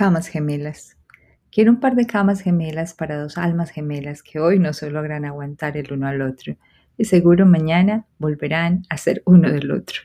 Camas gemelas. Quiero un par de camas gemelas para dos almas gemelas que hoy no se logran aguantar el uno al otro y seguro mañana volverán a ser uno del otro.